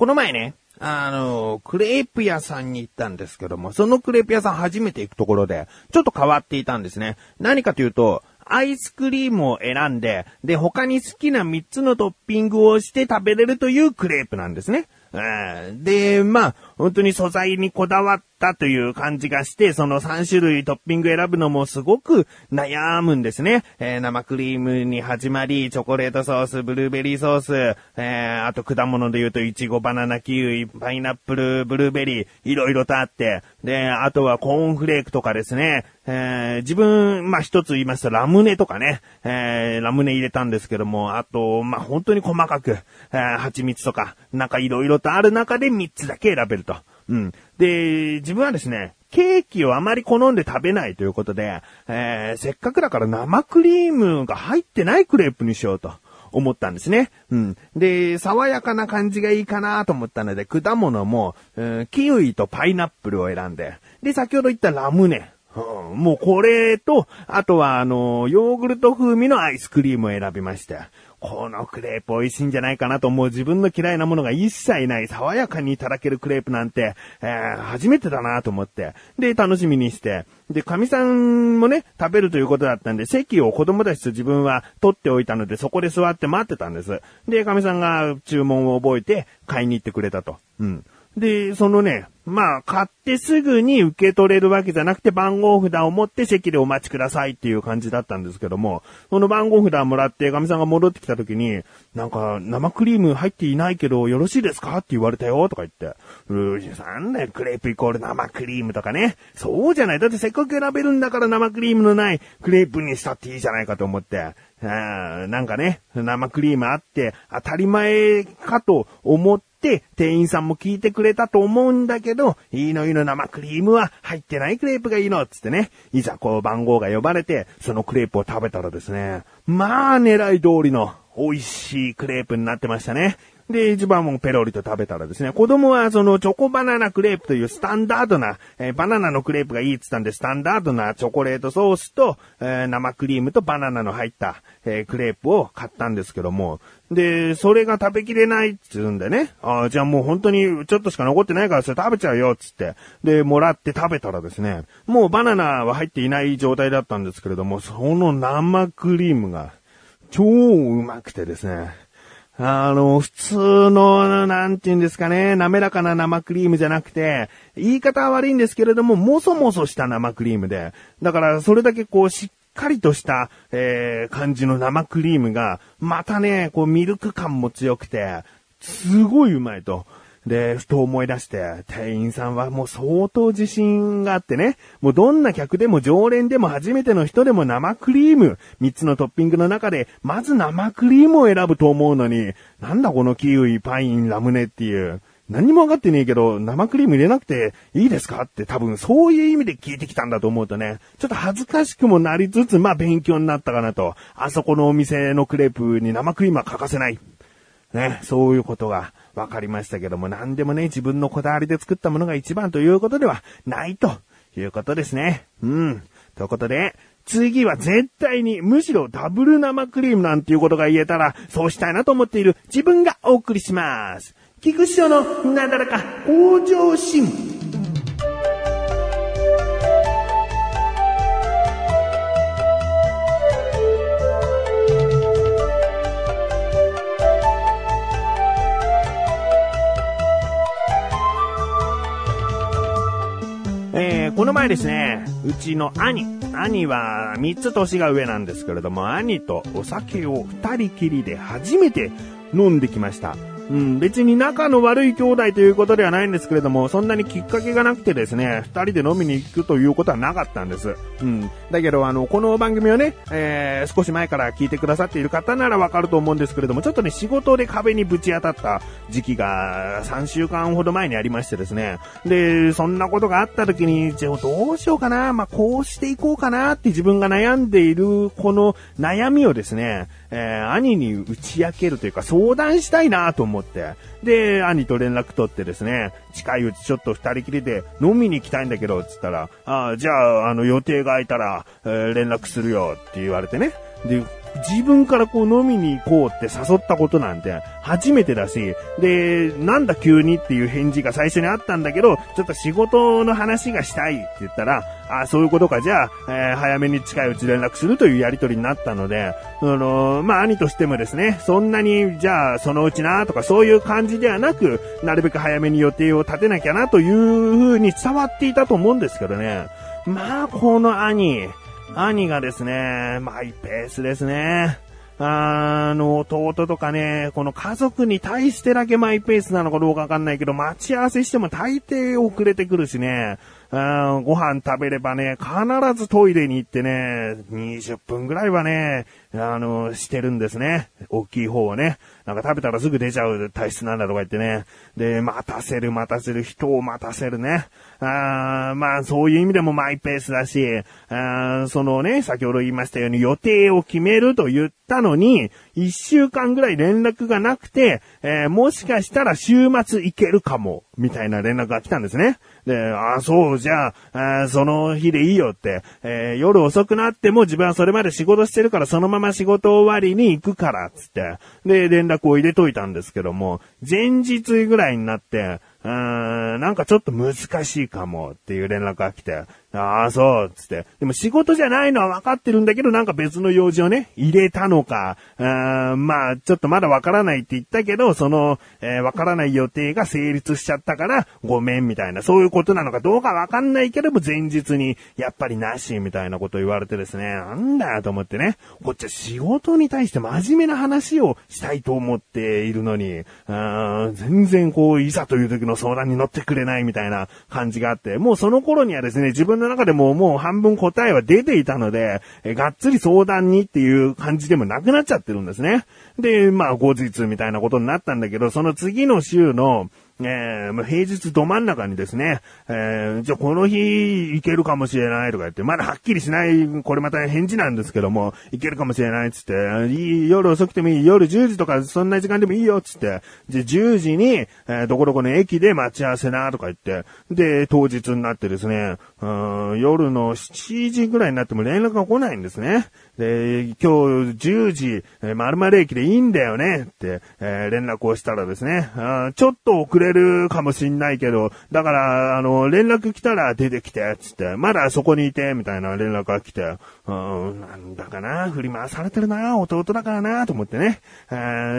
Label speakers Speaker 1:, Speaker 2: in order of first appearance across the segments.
Speaker 1: この前ね、あの、クレープ屋さんに行ったんですけども、そのクレープ屋さん初めて行くところで、ちょっと変わっていたんですね。何かというと、アイスクリームを選んで、で、他に好きな3つのトッピングをして食べれるというクレープなんですね。で、まあ、本当に素材にこだわったという感じがして、その3種類トッピング選ぶのもすごく悩むんですね。えー、生クリームに始まり、チョコレートソース、ブルーベリーソース、えー、あと果物で言うと、イチゴ、バナナ、キウイ、パイナップル、ブルーベリー、いろいろとあって、で、あとはコーンフレークとかですね、えー、自分、まあ、一つ言いますと、ラムネとかね、えー、ラムネ入れたんですけども、あと、まあ、本当に細かく、えー、蜂蜜とか、なんかいろいろとある中で3つだけ選べると。うん。で、自分はですね、ケーキをあまり好んで食べないということで、えー、せっかくだから生クリームが入ってないクレープにしようと。思ったんですね。うん。で、爽やかな感じがいいかなと思ったので、果物も、うん、キウイとパイナップルを選んで、で、先ほど言ったラムネ。うん、もうこれと、あとはあの、ヨーグルト風味のアイスクリームを選びまして。このクレープ美味しいんじゃないかなと思う自分の嫌いなものが一切ない爽やかにいただけるクレープなんて、えー、初めてだなと思って。で、楽しみにして。で、神さんもね、食べるということだったんで、席を子供たちと自分は取っておいたので、そこで座って待ってたんです。で、神さんが注文を覚えて買いに行ってくれたと。うん。で、そのね、まあ、買ってすぐに受け取れるわけじゃなくて番号札を持って席でお待ちくださいっていう感じだったんですけども、その番号札をもらってガミさんが戻ってきた時に、なんか生クリーム入っていないけどよろしいですかって言われたよとか言って、うーさんね、クレープイコール生クリームとかね。そうじゃない。だってせっかく選べるんだから生クリームのないクレープにしたっていいじゃないかと思って。なんかね、生クリームあって当たり前かと思って、店員さんも聞いてくれたと思うんだけど、いいのいいの生クリームは入ってないクレープがいいのつってね、いざこう番号が呼ばれて、そのクレープを食べたらですね、まあ狙い通りの美味しいクレープになってましたね。で、一番もペロリと食べたらですね、子供はそのチョコバナナクレープというスタンダードな、えー、バナナのクレープがいいって言ったんで、スタンダードなチョコレートソースと、えー、生クリームとバナナの入った、えー、クレープを買ったんですけども、で、それが食べきれないって言うんでね、ああ、じゃあもう本当にちょっとしか残ってないからそれ食べちゃうよっ、つって。で、もらって食べたらですね、もうバナナは入っていない状態だったんですけれども、その生クリームが超うまくてですね、あの、普通の、なんて言うんですかね、滑らかな生クリームじゃなくて、言い方は悪いんですけれども、もそもそした生クリームで、だからそれだけこうしっかりとした、えー、感じの生クリームが、またね、こうミルク感も強くて、すごいうまいと。で、ふと思い出して、店員さんはもう相当自信があってね、もうどんな客でも常連でも初めての人でも生クリーム、3つのトッピングの中で、まず生クリームを選ぶと思うのに、なんだこのキウイ、パイン、ラムネっていう。何にも分かってねえけど、生クリーム入れなくていいですかって多分そういう意味で聞いてきたんだと思うとね、ちょっと恥ずかしくもなりつつ、まあ勉強になったかなと。あそこのお店のクレープに生クリームは欠かせない。ね、そういうことが分かりましたけども、何でもね、自分のこだわりで作ったものが一番ということではないということですね。うん。ということで、次は絶対に、むしろダブル生クリームなんていうことが言えたら、そうしたいなと思っている自分がお送りします。菊師匠のなだらか向上心。の前ですね、うちの兄、兄は3つ年が上なんですけれども、兄とお酒を2人きりで初めて飲んできました。うん、別に仲の悪い兄弟ということではないんですけれども、そんなにきっかけがなくてですね、二人で飲みに行くということはなかったんです。うん。だけど、あの、この番組をね、えー、少し前から聞いてくださっている方ならわかると思うんですけれども、ちょっとね、仕事で壁にぶち当たった時期が3週間ほど前にありましてですね。で、そんなことがあった時に、じゃあどうしようかな、まあ、こうしていこうかなって自分が悩んでいるこの悩みをですね、えー、兄に打ち明けるというか相談したいなと思って、で、兄と連絡取ってですね、近いうちちょっと二人きりで飲みに行きたいんだけど、つったら、ああじゃあ、あの、予定が空いたら、えー、連絡するよって言われてね。で、自分からこう飲みに行こうって誘ったことなんて初めてだし、で、なんだ急にっていう返事が最初にあったんだけど、ちょっと仕事の話がしたいって言ったら、あ、そういうことか、じゃあ、えー、早めに近いうち連絡するというやりとりになったので、あのー、まあ、兄としてもですね、そんなに、じゃあ、そのうちなとかそういう感じではなく、なるべく早めに予定を立てなきゃなという風に伝わっていたと思うんですけどね。まあ、この兄、兄がですね、マイペースですね。あの、弟とかね、この家族に対してだけマイペースなのかどうかわかんないけど、待ち合わせしても大抵遅れてくるしね、あご飯食べればね、必ずトイレに行ってね、20分ぐらいはね、あの、してるんですね。大きい方をね。なんか食べたらすぐ出ちゃう体質なんだとか言ってね。で、待たせる待たせる、人を待たせるね。あまあ、そういう意味でもマイペースだし、あそのね、先ほど言いましたように予定を決めると言ったのに、一週間ぐらい連絡がなくて、えー、もしかしたら週末行けるかも、みたいな連絡が来たんですね。で、あ、そう、じゃあ、あその日でいいよって、えー、夜遅くなっても自分はそれまで仕事してるからそのまま仕事終わりに行くから、つって、で、連絡を入れといたんですけども、前日ぐらいになって、うーん、なんかちょっと難しいかもっていう連絡が来て、ああ、そう、つって。でも仕事じゃないのは分かってるんだけど、なんか別の用事をね、入れたのか、あまあ、ちょっとまだ分からないって言ったけど、その、えー、分からない予定が成立しちゃったから、ごめんみたいな、そういうことなのかどうか分かんないけども、前日に、やっぱりなし、みたいなこと言われてですね、なんだよと思ってね、こっちは仕事に対して真面目な話をしたいと思っているのに、あ全然こう、いざという時の相談に乗ってくれないみたいな感じがあって、もうその頃にはですね、自分の中でももう半分答えは出ていたので、えがっつり相談にっていう感じでもなくなっちゃってるんですね。で、まあ後日みたいなことになったんだけど、その次の週の、えー、平日ど真ん中にですね、えー、じゃあこの日行けるかもしれないとか言って、まだはっきりしない、これまた返事なんですけども、行けるかもしれないっつって、いい夜遅くてもいい、夜10時とかそんな時間でもいいよっつって、で、10時に、えー、どこどこの駅で待ち合わせなとか言って、で、当日になってですね、うん夜の7時ぐらいになっても連絡が来ないんですね。で、今日10時、えー、〇〇駅でいいんだよねって、えー、連絡をしたらですね、あちょっと遅れるかもしんないけど、だから、あの、連絡来たら出てきて、つって、まだそこにいて、みたいな連絡が来て、うん、なんだかな、振り回されてるな、弟だからな、と思ってね。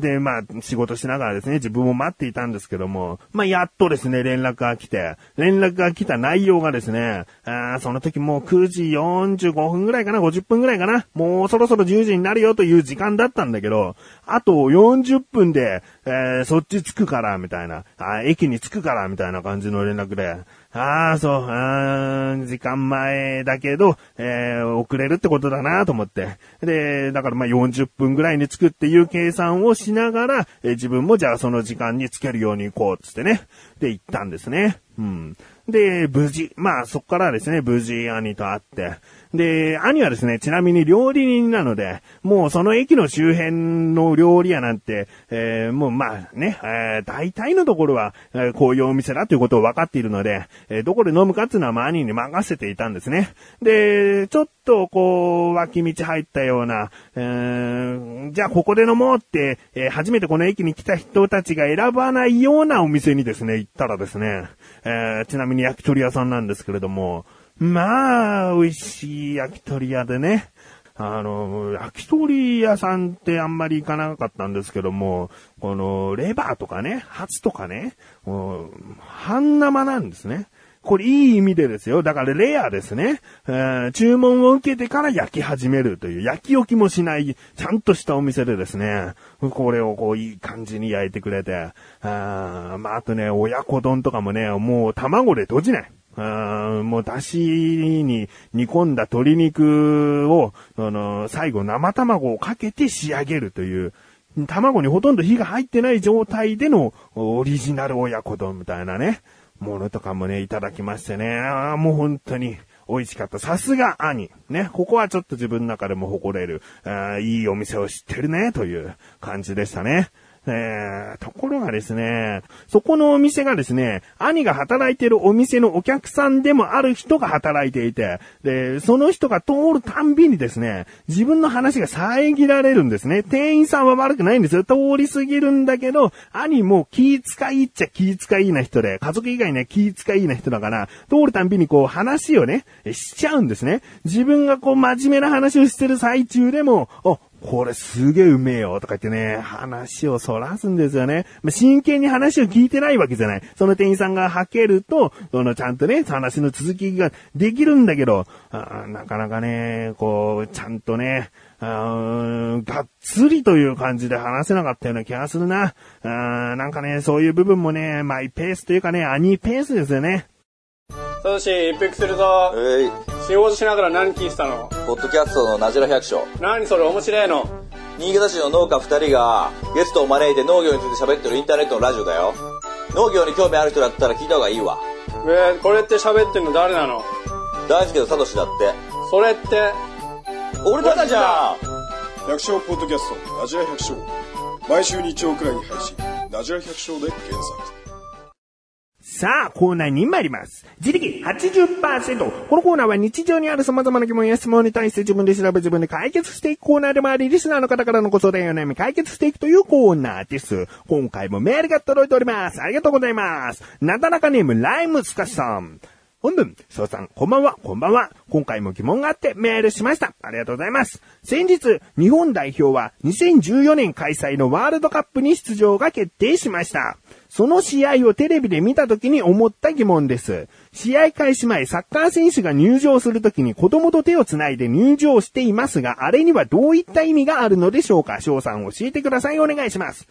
Speaker 1: で、まあ、仕事しながらですね、自分も待っていたんですけども、まあ、やっとですね、連絡が来て、連絡が来た内容がですね、あその時もう9時45分ぐらいかな、50分ぐらいかな、もうそろそろ10時になるよという時間だったんだけど、あと40分で、えー、そっち着くから、みたいな、駅に着くから、みたいな感じの連絡で、ああ、そう、あ時間前だけど、えー、遅れるってことだなと思って。で、だからまあ40分ぐらいに着くっていう計算をしながら、えー、自分もじゃあその時間に着けるように行こうつってね。で、行ったんですね。うん。で、無事、まあそこからですね、無事兄と会って、で、兄はですね、ちなみに料理人なので、もうその駅の周辺の料理屋なんて、えー、もうまあね、えー、大体のところは、えー、こういうお店だということを分かっているので、えー、どこで飲むかっていうのはまあ兄に任せていたんですね。で、ちょっとこう、脇道入ったような、えー、じゃあここで飲もうって、えー、初めてこの駅に来た人たちが選ばないようなお店にですね、行ったらですね、えー、ちなみに焼き鳥屋さんなんですけれども、まあ、美味しい焼き鳥屋でね。あの、焼き鳥屋さんってあんまり行かなかったんですけども、この、レバーとかね、ハツとかね、半生なんですね。これいい意味でですよ。だからレアですね。注文を受けてから焼き始めるという、焼き置きもしない、ちゃんとしたお店でですね、これをこういい感じに焼いてくれて、あまあ、あとね、親子丼とかもね、もう卵で閉じない。あもう出汁に煮込んだ鶏肉を、あの、最後生卵をかけて仕上げるという、卵にほとんど火が入ってない状態でのオリジナル親子丼みたいなね、ものとかもね、いただきましてね、あもう本当に美味しかった。さすが兄。ね、ここはちょっと自分の中でも誇れる、あいいお店を知ってるね、という感じでしたね。えー、ところがですね、そこのお店がですね、兄が働いてるお店のお客さんでもある人が働いていて、で、その人が通るたんびにですね、自分の話が遮られるんですね。店員さんは悪くないんですよ。通り過ぎるんだけど、兄も気遣いっちゃ気遣いな人で、家族以外ね、気遣いな人だから、通るたんびにこう話をね、しちゃうんですね。自分がこう真面目な話をしてる最中でも、あ、これすげえうめえよとか言ってね、話をそらすんですよね。まあ、真剣に話を聞いてないわけじゃない。その店員さんが吐けると、そのちゃんとね、話の続きができるんだけど、あなかなかね、こう、ちゃんとね、あがっつりという感じで話せなかったような気がするな。あなんかね、そういう部分もね、マイペースというかね、アニーペースですよね。
Speaker 2: サトシ、一服するぞ。
Speaker 3: えい。
Speaker 2: 仕事しながら何聞いてたの？
Speaker 3: ポッドキャストのなじら百姓。
Speaker 2: 何それ面白いの
Speaker 3: 新潟市の農家二人がゲストを招いて農業について喋ってるインターネットのラジオだよ。農業に興味ある人だったら聞いた方がいいわ。
Speaker 2: えー、これって喋ってんの誰なの？
Speaker 3: 大輔とサトシだって。
Speaker 2: それって、
Speaker 3: 俺たちじゃん
Speaker 4: 百姓ポッドキャスト、ナジラ百姓。毎週日曜くらいに配信。ナジラ百姓で検索。
Speaker 1: さあ、コーナーに参ります。自力80%。このコーナーは日常にある様々な疑問や質問に対して自分で調べ自分で解決していくコーナーでもあり、リスナーの方からのご相談や悩み解決していくというコーナーです。今回もメールが届いております。ありがとうございます。なだらかネーム、ライムスカシさん。本文、翔さん、こんばんは、こんばんは。今回も疑問があってメールしました。ありがとうございます。先日、日本代表は2014年開催のワールドカップに出場が決定しました。その試合をテレビで見た時に思った疑問です。試合開始前、サッカー選手が入場する時に子供と手を繋いで入場していますが、あれにはどういった意味があるのでしょうか？翔さん教えてください。お願いします。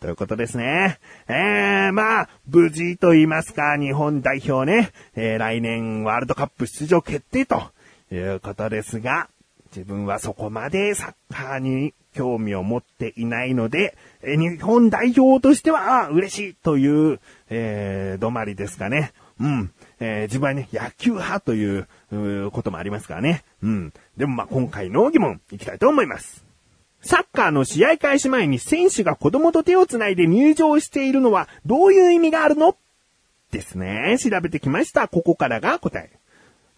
Speaker 1: ということですね。えー、まあ、無事と言いますか、日本代表ね、えー、来年ワールドカップ出場決定ということですが、自分はそこまでサッカーに興味を持っていないので、日本代表としては、あ嬉しいという、えー、止まりですかね。うん。えー自分はね、野球派といううこともありますからね。うん。でもまあ今回の疑問、いきたいと思います。サッカーの試合開始前に選手が子供と手を繋いで入場しているのはどういう意味があるの？ですね。調べてきました。ここからが答え。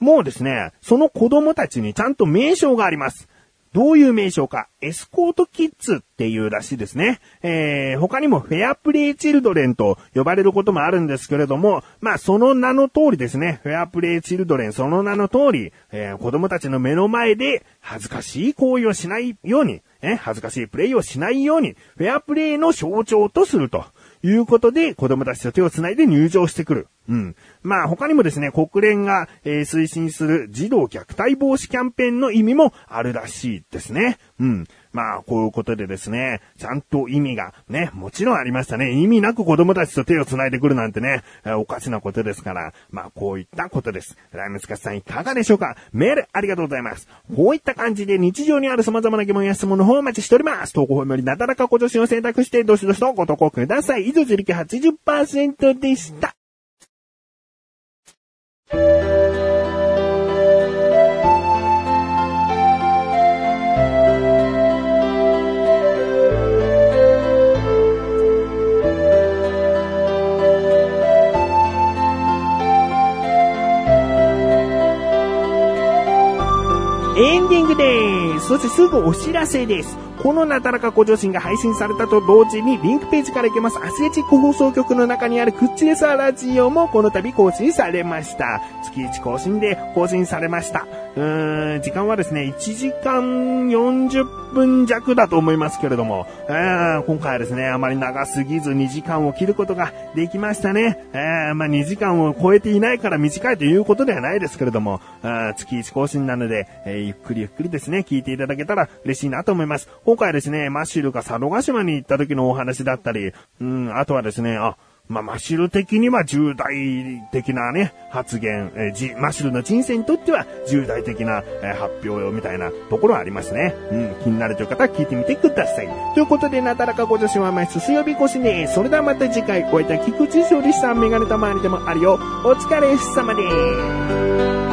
Speaker 1: もうですね、その子供たちにちゃんと名称があります。どういう名称か、エスコートキッズっていうらしいですね。えー、他にもフェアプレイチルドレンと呼ばれることもあるんですけれども、まあその名の通りですね、フェアプレイチルドレンその名の通り、えー子供たちの目の前で恥ずかしい行為をしないように、え恥ずかしいプレイをしないように、フェアプレイの象徴とすると。いうことで、子供たちと手を繋いで入場してくる。うん。まあ他にもですね、国連が、えー推進する児童虐待防止キャンペーンの意味もあるらしいですね。うん。まあこういうことでですね、ちゃんと意味がね、もちろんありましたね。意味なく子供たちと手を繋いでくるなんてね、えーおかしなことですから、まあこういったことです。ライムスカスさんいかがでしょうか？メールありがとうございます。こういった感じで日常にある様々な疑問や質問の方をお待ちしております。投稿フォームよりなだらかご助身を選択して、どしどしとご投稿ください。以上、自力80%でした。エンディングです。そしてすぐお知らせです。このなだらかご助身が配信されたと同時にリンクページから行けますアスレチック放送局の中にあるクッチレサーラジオもこの度更新されました。月1更新で更新されました。うーん、時間はですね、1時間40分弱だと思いますけれども、えー今回はですね、あまり長すぎず2時間を切ることができましたね。えーまあ2時間を超えていないから短いということではないですけれども、あ月1更新なので、えーゆっくりゆっくりですね、聞いていただけたら嬉しいなと思います。今回はですね、マッシュルが佐渡島に行った時のお話だったり、うん、あとはですね、あ、まあ、マシュル的には重大的なね、発言、えじ、マッシュルの人生にとっては重大的な、え発表よみたいなところはありますね。うん、気になるという方は聞いてみてください。ということで、なだらかご女子は毎週水曜日越しです。それではまた次回、お会いいた菊池勝利さん、メガネたまわりでもあるよ。お疲れ様です。